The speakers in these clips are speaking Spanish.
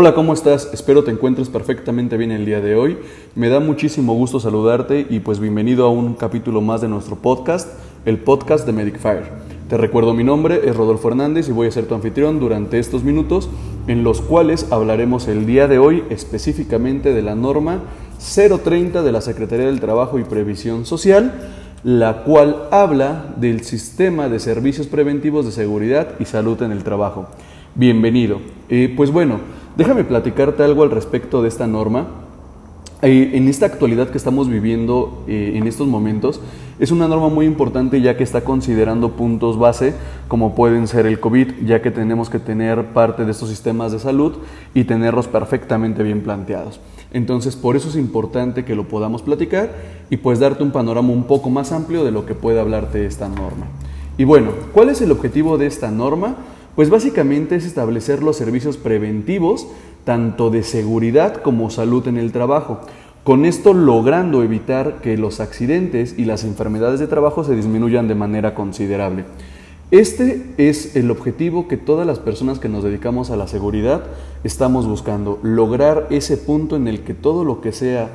Hola, ¿cómo estás? Espero te encuentres perfectamente bien el día de hoy. Me da muchísimo gusto saludarte y pues bienvenido a un capítulo más de nuestro podcast, el podcast de Medicfire. Te recuerdo mi nombre, es Rodolfo Hernández y voy a ser tu anfitrión durante estos minutos en los cuales hablaremos el día de hoy específicamente de la norma 030 de la Secretaría del Trabajo y Previsión Social, la cual habla del sistema de servicios preventivos de seguridad y salud en el trabajo. Bienvenido. Eh, pues bueno, déjame platicarte algo al respecto de esta norma. Eh, en esta actualidad que estamos viviendo eh, en estos momentos, es una norma muy importante ya que está considerando puntos base como pueden ser el COVID, ya que tenemos que tener parte de estos sistemas de salud y tenerlos perfectamente bien planteados. Entonces, por eso es importante que lo podamos platicar y pues darte un panorama un poco más amplio de lo que puede hablarte esta norma. Y bueno, ¿cuál es el objetivo de esta norma? Pues básicamente es establecer los servicios preventivos, tanto de seguridad como salud en el trabajo. Con esto logrando evitar que los accidentes y las enfermedades de trabajo se disminuyan de manera considerable. Este es el objetivo que todas las personas que nos dedicamos a la seguridad estamos buscando, lograr ese punto en el que todo lo que sea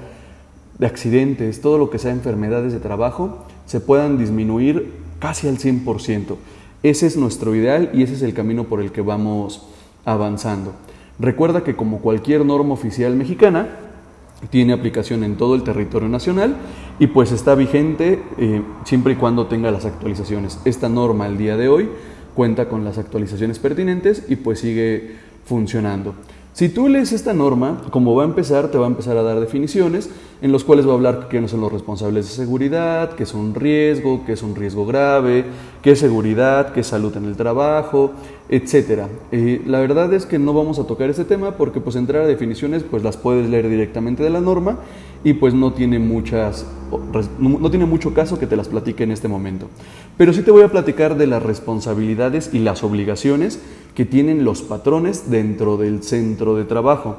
de accidentes, todo lo que sea enfermedades de trabajo, se puedan disminuir casi al 100%. Ese es nuestro ideal y ese es el camino por el que vamos avanzando. Recuerda que como cualquier norma oficial mexicana, tiene aplicación en todo el territorio nacional y pues está vigente eh, siempre y cuando tenga las actualizaciones. Esta norma el día de hoy cuenta con las actualizaciones pertinentes y pues sigue funcionando. Si tú lees esta norma, como va a empezar, te va a empezar a dar definiciones en los cuales va a hablar no son los responsables de seguridad, que es un riesgo, que es un riesgo grave, qué es seguridad, qué es salud en el trabajo, etcétera. La verdad es que no vamos a tocar ese tema porque pues entrar a definiciones pues las puedes leer directamente de la norma y pues no tiene muchas no tiene mucho caso que te las platique en este momento. Pero sí te voy a platicar de las responsabilidades y las obligaciones que tienen los patrones dentro del centro de trabajo.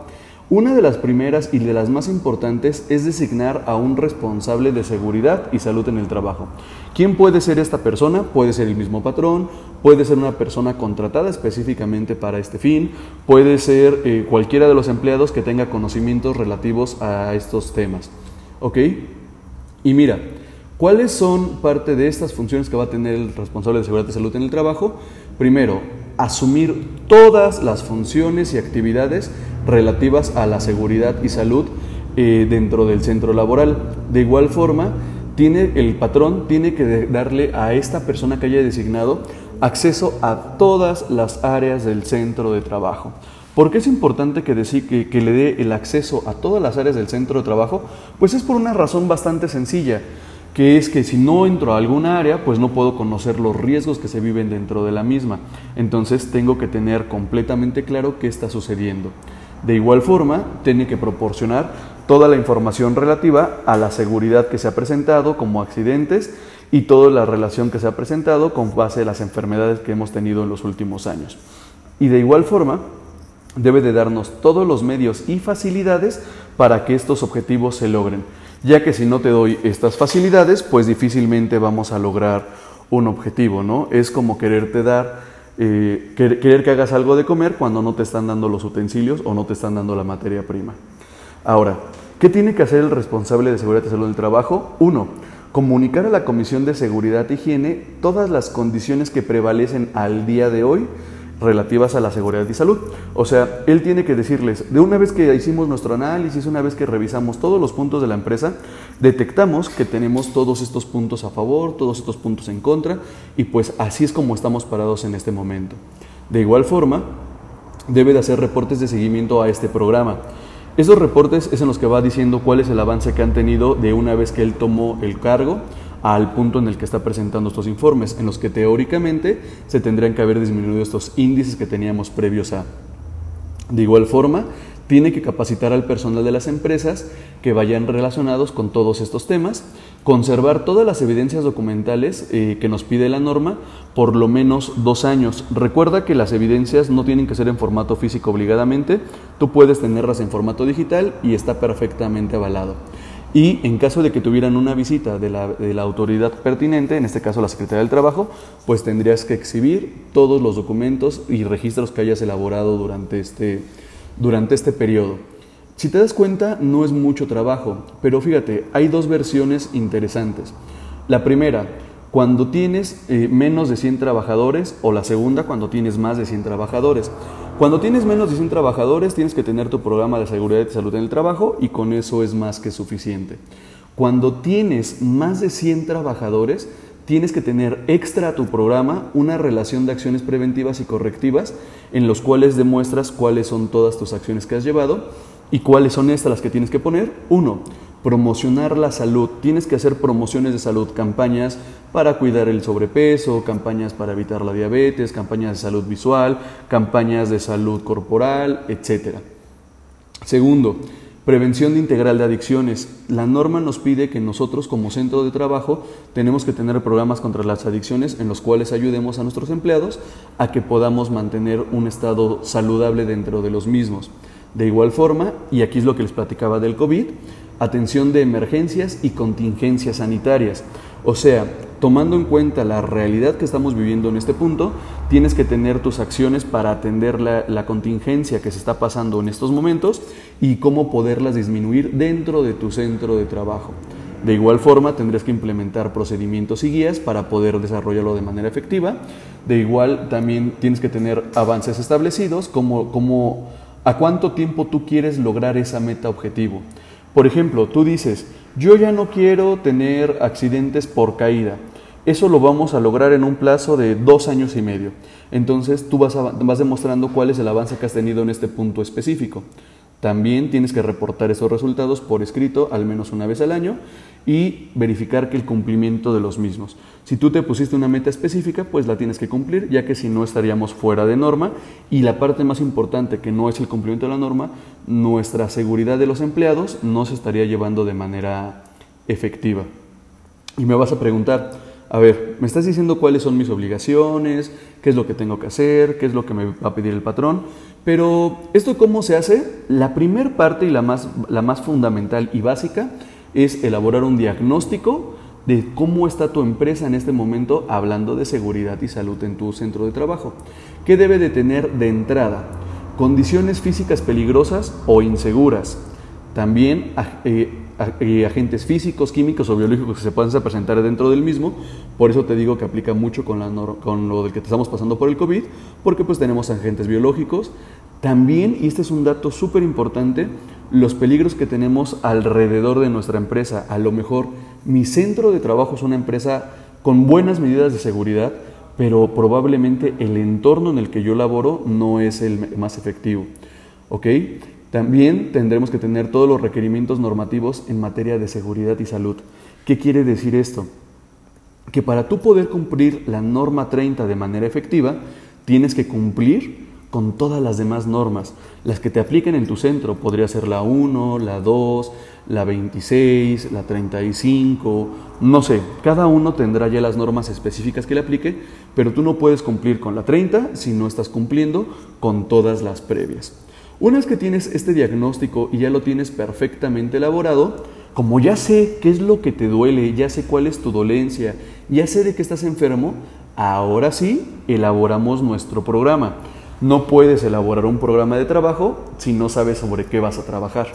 Una de las primeras y de las más importantes es designar a un responsable de seguridad y salud en el trabajo. ¿Quién puede ser esta persona? Puede ser el mismo patrón, puede ser una persona contratada específicamente para este fin, puede ser eh, cualquiera de los empleados que tenga conocimientos relativos a estos temas. ¿Ok? Y mira, ¿cuáles son parte de estas funciones que va a tener el responsable de seguridad y salud en el trabajo? Primero, asumir todas las funciones y actividades relativas a la seguridad y salud eh, dentro del centro laboral. De igual forma, tiene, el patrón tiene que darle a esta persona que haya designado acceso a todas las áreas del centro de trabajo. ¿Por qué es importante que, que, que le dé el acceso a todas las áreas del centro de trabajo? Pues es por una razón bastante sencilla que es que si no entro a alguna área, pues no puedo conocer los riesgos que se viven dentro de la misma. Entonces tengo que tener completamente claro qué está sucediendo. De igual forma, tiene que proporcionar toda la información relativa a la seguridad que se ha presentado como accidentes y toda la relación que se ha presentado con base a las enfermedades que hemos tenido en los últimos años. Y de igual forma, debe de darnos todos los medios y facilidades para que estos objetivos se logren ya que si no te doy estas facilidades, pues difícilmente vamos a lograr un objetivo, ¿no? Es como quererte dar, eh, querer que hagas algo de comer cuando no te están dando los utensilios o no te están dando la materia prima. Ahora, ¿qué tiene que hacer el responsable de seguridad y salud del trabajo? Uno, comunicar a la Comisión de Seguridad e Higiene todas las condiciones que prevalecen al día de hoy relativas a la seguridad y salud. O sea, él tiene que decirles, de una vez que hicimos nuestro análisis, una vez que revisamos todos los puntos de la empresa, detectamos que tenemos todos estos puntos a favor, todos estos puntos en contra, y pues así es como estamos parados en este momento. De igual forma, debe de hacer reportes de seguimiento a este programa. Esos reportes es en los que va diciendo cuál es el avance que han tenido de una vez que él tomó el cargo al punto en el que está presentando estos informes, en los que teóricamente se tendrían que haber disminuido estos índices que teníamos previos a. De igual forma, tiene que capacitar al personal de las empresas que vayan relacionados con todos estos temas, conservar todas las evidencias documentales eh, que nos pide la norma por lo menos dos años. Recuerda que las evidencias no tienen que ser en formato físico obligadamente, tú puedes tenerlas en formato digital y está perfectamente avalado. Y en caso de que tuvieran una visita de la, autoridad pertinente, en este caso la Secretaría del Trabajo, pues tendrías que exhibir todos los documentos y registros que hayas elaborado durante este, durante este periodo. Si te das cuenta, no es mucho trabajo, pero fíjate, hay dos versiones interesantes. La primera, cuando tienes eh, menos de 100 trabajadores o la segunda cuando tienes más de 100 trabajadores. Cuando tienes menos de 100 trabajadores tienes que tener tu programa de seguridad y salud en el trabajo y con eso es más que suficiente. Cuando tienes más de 100 trabajadores tienes que tener extra a tu programa una relación de acciones preventivas y correctivas en los cuales demuestras cuáles son todas tus acciones que has llevado y cuáles son estas las que tienes que poner. Uno, promocionar la salud. Tienes que hacer promociones de salud, campañas para cuidar el sobrepeso, campañas para evitar la diabetes, campañas de salud visual, campañas de salud corporal, etc. Segundo, prevención integral de adicciones. La norma nos pide que nosotros como centro de trabajo tenemos que tener programas contra las adicciones en los cuales ayudemos a nuestros empleados a que podamos mantener un estado saludable dentro de los mismos. De igual forma, y aquí es lo que les platicaba del COVID, atención de emergencias y contingencias sanitarias. O sea, tomando en cuenta la realidad que estamos viviendo en este punto, tienes que tener tus acciones para atender la, contingencia que se está pasando en estos momentos y cómo poderlas disminuir dentro de tu centro de trabajo. De igual forma, tendrás que implementar procedimientos y guías para poder desarrollarlo de manera efectiva. De igual, también tienes que tener avances establecidos, como, como a cuánto tiempo tú quieres lograr esa meta objetivo. Por ejemplo, tú dices, yo ya no quiero tener accidentes por caída. Eso lo vamos a lograr en un plazo de dos años y medio. Entonces tú vas, demostrando cuál es el avance que has tenido en este punto específico. También tienes que reportar esos resultados por escrito al menos una vez al año y verificar que el cumplimiento de los mismos. Si tú te pusiste una meta específica, pues la tienes que cumplir, ya que si no estaríamos fuera de norma. Y la parte más importante, que no es el cumplimiento de la norma, nuestra seguridad de los empleados no se estaría llevando de manera efectiva. Y me vas a preguntar, a ver, me estás diciendo cuáles son mis obligaciones, qué es lo que tengo que hacer, qué es lo que me va a pedir el patrón, pero ¿esto cómo se hace? La primera parte y la más, la más fundamental y básica es elaborar un diagnóstico de cómo está tu empresa en este momento hablando de seguridad y salud en tu centro de trabajo. ¿Qué debe de tener de entrada? Condiciones físicas peligrosas o inseguras. También eh, eh, agentes físicos, químicos o biológicos que se puedan presentar dentro del mismo. Por eso te digo que aplica mucho con, la, con lo del que estamos pasando por el COVID, porque pues tenemos agentes biológicos. También, y este es un dato súper importante, los peligros que tenemos alrededor de nuestra empresa. A lo mejor mi centro de trabajo es una empresa con buenas medidas de seguridad, pero probablemente el entorno en el que yo laboro no es el más efectivo. ¿Ok? También tendremos que tener todos los requerimientos normativos en materia de seguridad y salud. ¿Qué quiere decir esto? Que para tú poder cumplir la norma 30 de manera efectiva, tienes que cumplir con todas las demás normas. Las que te apliquen en tu centro, podría ser la 1, la 2, la 26, la 35, no sé, cada uno tendrá ya las normas específicas que le aplique, pero tú no puedes cumplir con la 30 si no estás cumpliendo con todas las previas. Una vez que tienes este diagnóstico y ya lo tienes perfectamente elaborado, como ya sé qué es lo que te duele, ya sé cuál es tu dolencia, ya sé de qué estás enfermo, ahora sí elaboramos nuestro programa. No puedes elaborar un programa de trabajo si no sabes sobre qué vas a trabajar.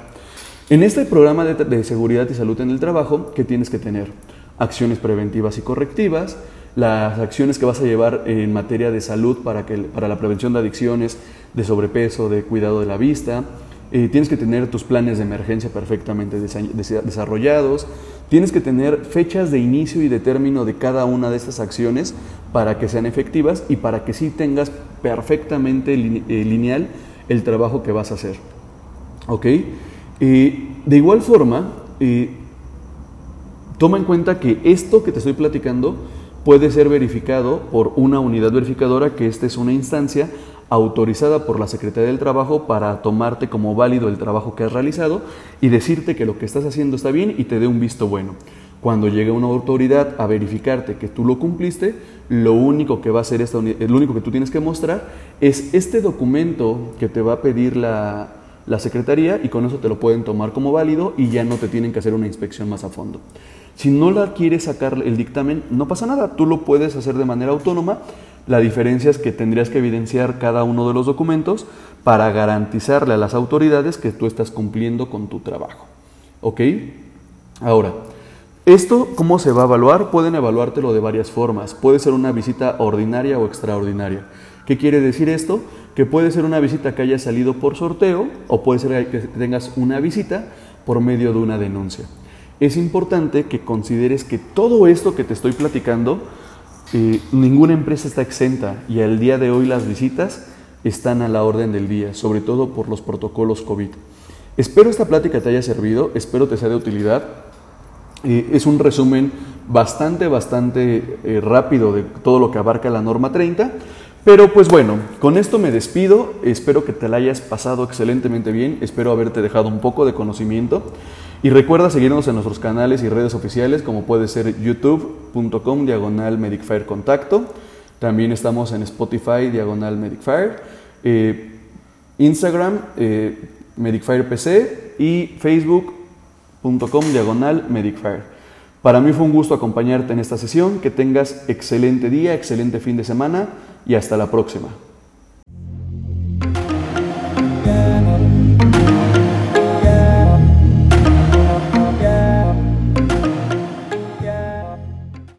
En este programa de, seguridad y salud en el trabajo, ¿qué tienes que tener? Acciones preventivas y correctivas, las acciones que vas a llevar en materia de salud para, que, para la prevención de adicciones, de sobrepeso, de cuidado de la vista. Eh, tienes que tener tus planes de emergencia perfectamente desarrollados. Tienes que tener fechas de inicio y de término de cada una de estas acciones para que sean efectivas y para que sí tengas perfectamente eh, lineal el trabajo que vas a hacer. ¿Ok? Eh, de igual forma, toma en cuenta que esto que te estoy platicando puede ser verificado por una unidad verificadora, que esta es una instancia autorizada por la Secretaría del Trabajo para tomarte como válido el trabajo que has realizado y decirte que lo que estás haciendo está bien y te dé un visto bueno. Cuando llegue una autoridad a verificarte que tú lo cumpliste, lo único que va a hacer esta lo único que tú tienes que mostrar es este documento que te va a pedir la, la Secretaría y con eso te lo pueden tomar como válido y ya no te tienen que hacer una inspección más a fondo. Si no la quieres sacar el dictamen, no pasa nada, tú lo puedes hacer de manera autónoma La diferencia es que tendrías que evidenciar cada uno de los documentos para garantizarle a las autoridades que tú estás cumpliendo con tu trabajo. ¿Ok? Ahora, ¿esto cómo se va a evaluar? Pueden evaluártelo de varias formas. Puede ser una visita ordinaria o extraordinaria. ¿Qué quiere decir esto? Que puede ser una visita que haya salido por sorteo o puede ser que tengas una visita por medio de una denuncia. Es importante que consideres que todo esto que te estoy platicando, eh, ninguna empresa está exenta y al día de hoy las visitas están a la orden del día, sobre todo por los protocolos COVID. Espero esta plática te haya servido, espero te sea de utilidad. Eh, es un resumen bastante, bastante eh, rápido de todo lo que abarca la norma 30. Pero pues bueno, con esto me despido, espero que te la hayas pasado excelentemente bien, espero haberte dejado un poco de conocimiento y recuerda seguirnos en nuestros canales y redes oficiales como puede ser youtube.com diagonal medicfire contacto, también estamos en Spotify diagonal medicfire, eh, Instagram eh, medicfirepc y facebook.com diagonal medicfire. Para mí fue un gusto acompañarte en esta sesión, que tengas excelente día, excelente fin de semana y hasta la próxima.